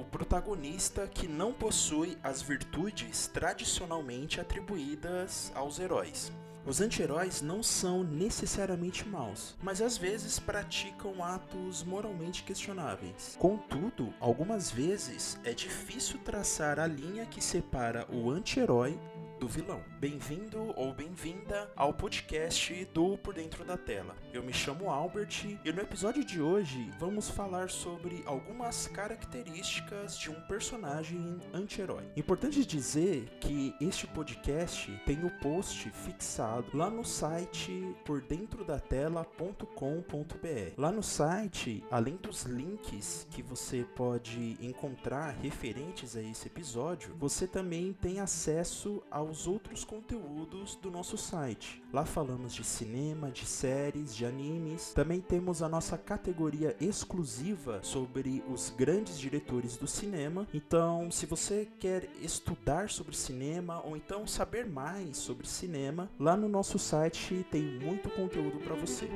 o protagonista que não possui as virtudes tradicionalmente atribuídas aos heróis. Os anti-heróis não são necessariamente maus, mas às vezes praticam atos moralmente questionáveis. Contudo, algumas vezes é difícil traçar a linha que separa o anti-herói do vilão. Bem-vindo ou bem-vinda ao podcast do Por Dentro da Tela. Eu me chamo Albert e no episódio de hoje vamos falar sobre algumas características de um personagem anti-herói. Importante dizer que este podcast tem o post fixado lá no site pordentrodatela.com.br. Lá no site, além dos links que você pode encontrar referentes a esse episódio, você também tem acesso ao os outros conteúdos do nosso site. Lá falamos de cinema, de séries, de animes. Também temos a nossa categoria exclusiva sobre os grandes diretores do cinema. Então, se você quer estudar sobre cinema ou então saber mais sobre cinema, lá no nosso site tem muito conteúdo para você.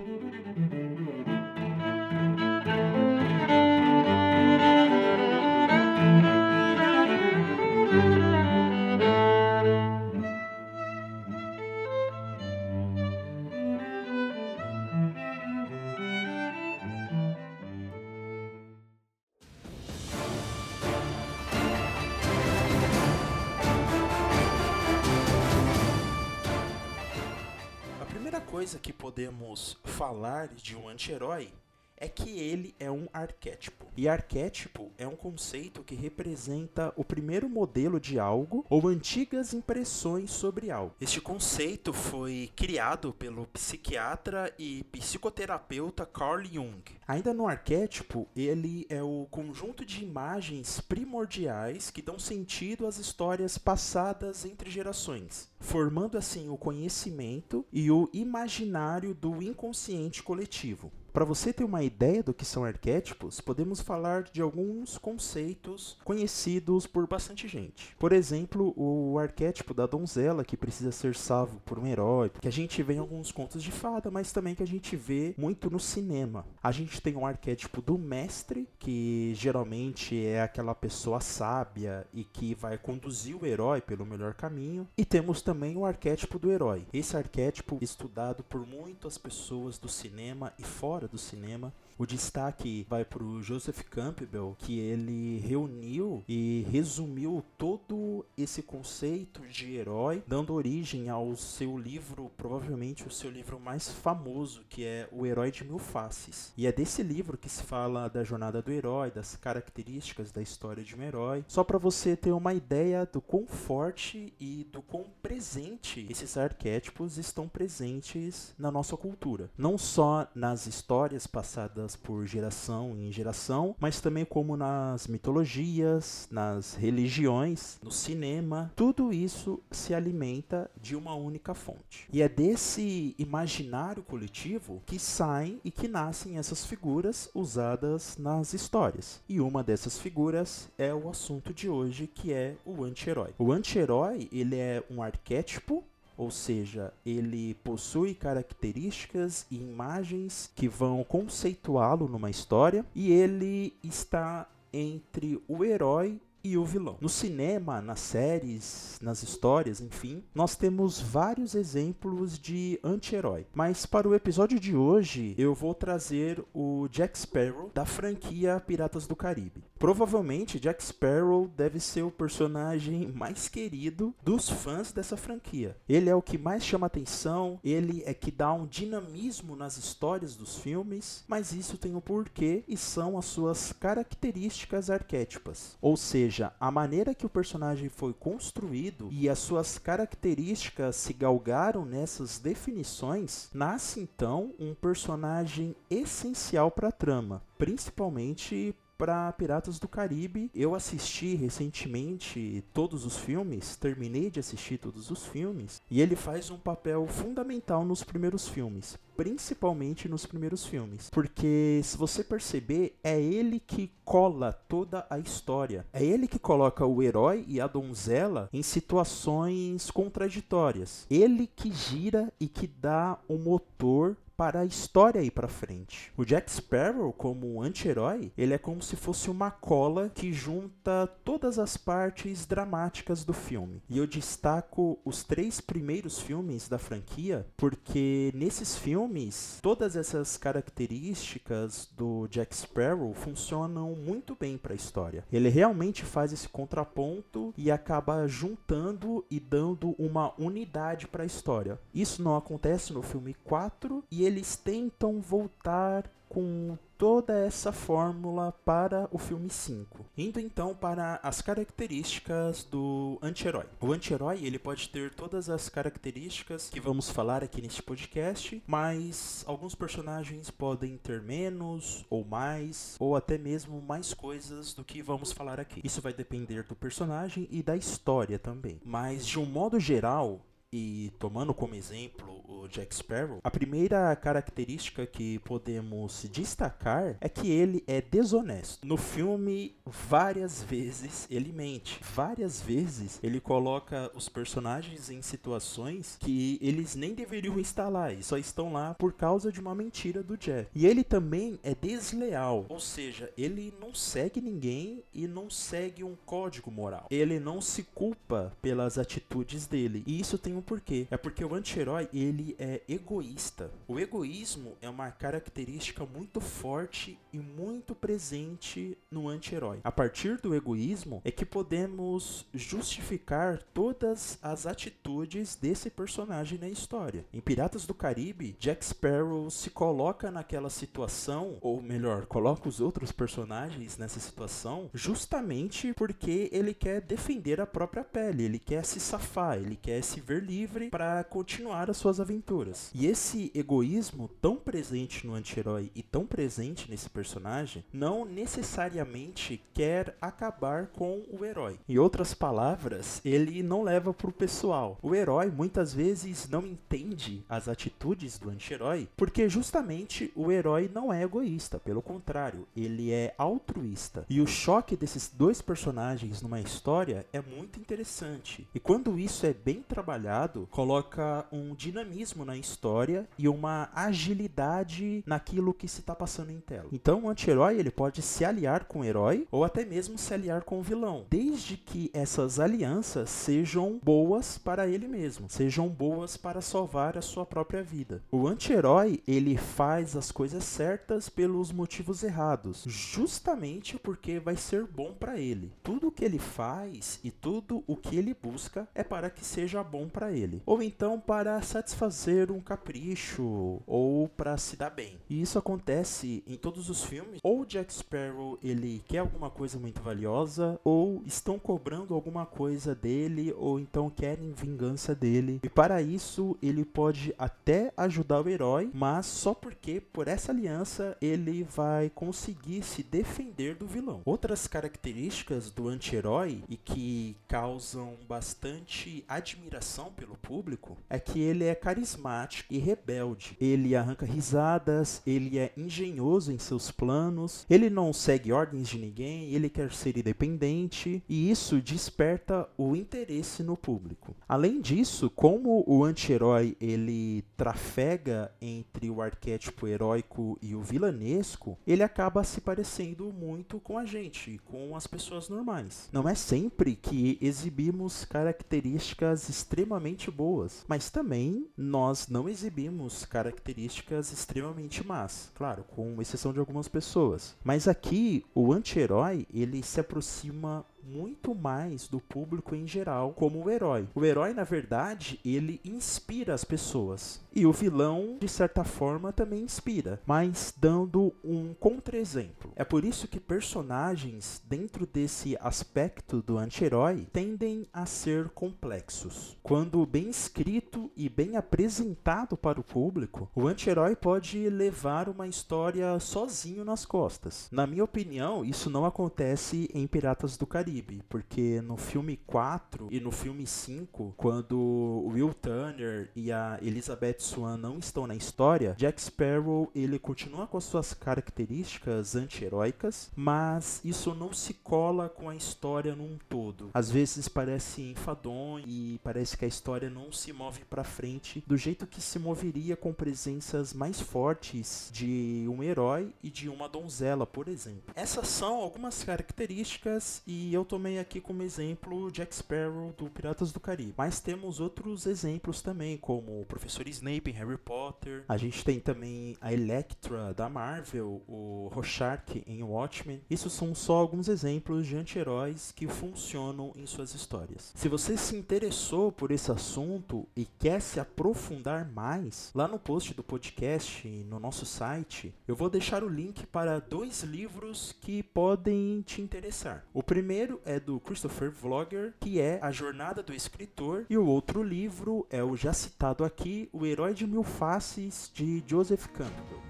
Coisa que podemos falar de um anti-herói é que ele é um arquétipo. E arquétipo é um conceito que representa o primeiro modelo de algo ou antigas impressões sobre algo. Este conceito foi criado pelo psiquiatra e psicoterapeuta Carl Jung. Ainda no arquétipo, ele é o conjunto de imagens primordiais que dão sentido às histórias passadas entre gerações, formando assim o conhecimento e o imaginário do inconsciente coletivo. Para você ter uma ideia do que são arquétipos, podemos falar de alguns conceitos conhecidos por bastante gente. Por exemplo, o arquétipo da donzela que precisa ser salvo por um herói, que a gente vê em alguns contos de fada, mas também que a gente vê muito no cinema. A gente tem o arquétipo do mestre, que geralmente é aquela pessoa sábia e que vai conduzir o herói pelo melhor caminho. E temos também o arquétipo do herói. Esse arquétipo estudado por muitas pessoas do cinema e fora do cinema o destaque vai para o Joseph Campbell, que ele reuniu e resumiu todo esse conceito de herói, dando origem ao seu livro, provavelmente o seu livro mais famoso, que é O Herói de Mil Faces. E é desse livro que se fala da jornada do herói, das características da história de um herói, só para você ter uma ideia do quão forte e do quão presente esses arquétipos estão presentes na nossa cultura. Não só nas histórias passadas passadas por geração em geração, mas também como nas mitologias, nas religiões, no cinema, tudo isso se alimenta de uma única fonte. E é desse imaginário coletivo que saem e que nascem essas figuras usadas nas histórias. E uma dessas figuras é o assunto de hoje, que é o anti-herói. O anti-herói, ele é um arquétipo ou seja, ele possui características e imagens que vão conceituá-lo numa história e ele está entre o herói e o vilão. No cinema, nas séries, nas histórias, enfim, nós temos vários exemplos de anti-herói. Mas para o episódio de hoje, eu vou trazer o Jack Sparrow da franquia Piratas do Caribe. Provavelmente Jack Sparrow deve ser o personagem mais querido dos fãs dessa franquia. Ele é o que mais chama atenção, ele é que dá um dinamismo nas histórias dos filmes, mas isso tem um porquê e são as suas características arquétipas. Ou seja, a maneira que o personagem foi construído e as suas características se galgaram nessas definições, nasce então um personagem essencial para a trama, principalmente para Piratas do Caribe. Eu assisti recentemente todos os filmes, terminei de assistir todos os filmes, e ele faz um papel fundamental nos primeiros filmes, principalmente nos primeiros filmes, porque se você perceber, é ele que cola toda a história. É ele que coloca o herói e a donzela em situações contraditórias. Ele que gira e que dá o motor para a história ir para frente. O Jack Sparrow, como anti-herói, ele é como se fosse uma cola que junta todas as partes dramáticas do filme. E eu destaco os três primeiros filmes da franquia porque nesses filmes todas essas características do Jack Sparrow funcionam muito bem para a história. Ele realmente faz esse contraponto e acaba juntando e dando uma unidade para a história. Isso não acontece no filme 4 e eles tentam voltar com toda essa fórmula para o filme 5. Indo então para as características do anti-herói. O anti-herói ele pode ter todas as características que vamos falar aqui neste podcast, mas alguns personagens podem ter menos ou mais, ou até mesmo mais coisas do que vamos falar aqui. Isso vai depender do personagem e da história também. Mas de um modo geral, e tomando como exemplo o Jack Sparrow, a primeira característica que podemos destacar é que ele é desonesto. No filme, várias vezes ele mente. Várias vezes ele coloca os personagens em situações que eles nem deveriam estar lá e só estão lá por causa de uma mentira do Jack. E ele também é desleal, ou seja, ele não segue ninguém e não segue um código moral. Ele não se culpa pelas atitudes dele. E isso tem um porquê. É porque o anti-herói, ele é egoísta. O egoísmo é uma característica muito forte e muito presente no anti-herói. A partir do egoísmo é que podemos justificar todas as atitudes desse personagem na história. Em Piratas do Caribe, Jack Sparrow se coloca naquela situação, ou melhor, coloca os outros personagens nessa situação, justamente porque ele quer defender a própria pele, ele quer se safar, ele quer se ver livre para continuar as suas aventuras. E esse egoísmo tão presente no anti-herói e tão presente nesse personagem não necessariamente quer acabar com o herói. Em outras palavras, ele não leva pro pessoal. O herói muitas vezes não entende as atitudes do anti-herói porque justamente o herói não é egoísta, pelo contrário, ele é altruísta. E o choque desses dois personagens numa história é muito interessante. E quando isso é bem trabalhado, coloca um dinamismo na história e uma agilidade naquilo que se está passando em tela. Então o anti-herói ele pode se aliar com o herói ou até mesmo se aliar com o vilão, desde que essas alianças sejam boas para ele mesmo, sejam boas para salvar a sua própria vida. O anti-herói ele faz as coisas certas pelos motivos errados, justamente porque vai ser bom para ele. Tudo que ele faz e tudo o que ele busca é para que seja bom para ele ele. Ou então para satisfazer um capricho ou para se dar bem. E isso acontece em todos os filmes. Ou Jack Sparrow ele quer alguma coisa muito valiosa, ou estão cobrando alguma coisa dele, ou então querem vingança dele. E para isso ele pode até ajudar o herói, mas só porque por essa aliança ele vai conseguir se defender do vilão. Outras características do anti-herói e que causam bastante admiração pelo público é que ele é carismático e rebelde. Ele arranca risadas, ele é engenhoso em seus planos, ele não segue ordens de ninguém, ele quer ser independente e isso desperta o interesse no público. Além disso, como o anti-herói ele trafega entre o arquétipo heróico e o vilanesco, ele acaba se parecendo muito com a gente, com as pessoas normais. Não é sempre que exibimos características extremamente extremamente boas, mas também nós não exibimos características extremamente más, claro, com exceção de algumas pessoas. Mas aqui o anti-herói ele se aproxima muito mais do público em geral como o herói. O herói, na verdade, ele inspira as pessoas. E o vilão, de certa forma, também inspira, mas dando um contra-exemplo. É por isso que personagens dentro desse aspecto do anti-herói tendem a ser complexos. Quando bem escrito e bem apresentado para o público, o anti-herói pode levar uma história sozinho nas costas. Na minha opinião, isso não acontece em Piratas do Caribe Caribe, porque no filme 4 e no filme 5, quando Will Turner e a Elizabeth Swan não estão na história, Jack Sparrow ele continua com as suas características anti-heróicas, mas isso não se cola com a história num todo. Às vezes parece enfadonho e parece que a história não se move para frente do jeito que se moveria com presenças mais fortes de um herói e de uma donzela, por exemplo. Essas são algumas características e eu tomei aqui como exemplo Jack Sparrow do Piratas do Caribe. Mas temos outros exemplos também, como o Professor Snape em Harry Potter. A gente tem também a Electra da Marvel, o Rorschach em Watchmen. Isso são só alguns exemplos de anti-heróis que funcionam em suas histórias. Se você se interessou por esse assunto e quer se aprofundar mais, lá no post do podcast, no nosso site, eu vou deixar o link para dois livros que podem te interessar. O primeiro é do Christopher Vlogger, que é A Jornada do Escritor, e o outro livro é o já citado aqui, O Herói de Mil Faces, de Joseph Campbell.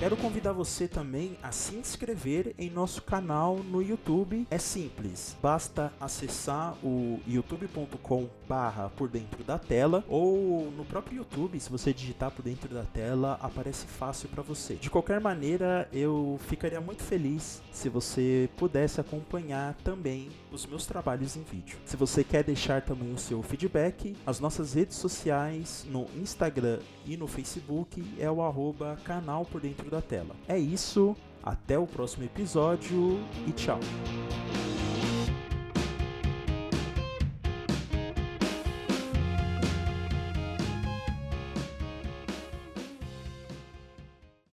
Quero convidar você também a se inscrever em nosso canal no YouTube. É simples, basta acessar o youtube.com barra por dentro da tela ou no próprio YouTube, se você digitar por dentro da tela, aparece fácil para você. De qualquer maneira, eu ficaria muito feliz se você pudesse acompanhar também os meus trabalhos em vídeo. Se você quer deixar também o seu feedback, as nossas redes sociais no Instagram e no Facebook é o arroba canal por dentro da tela. É isso, até o próximo episódio e tchau!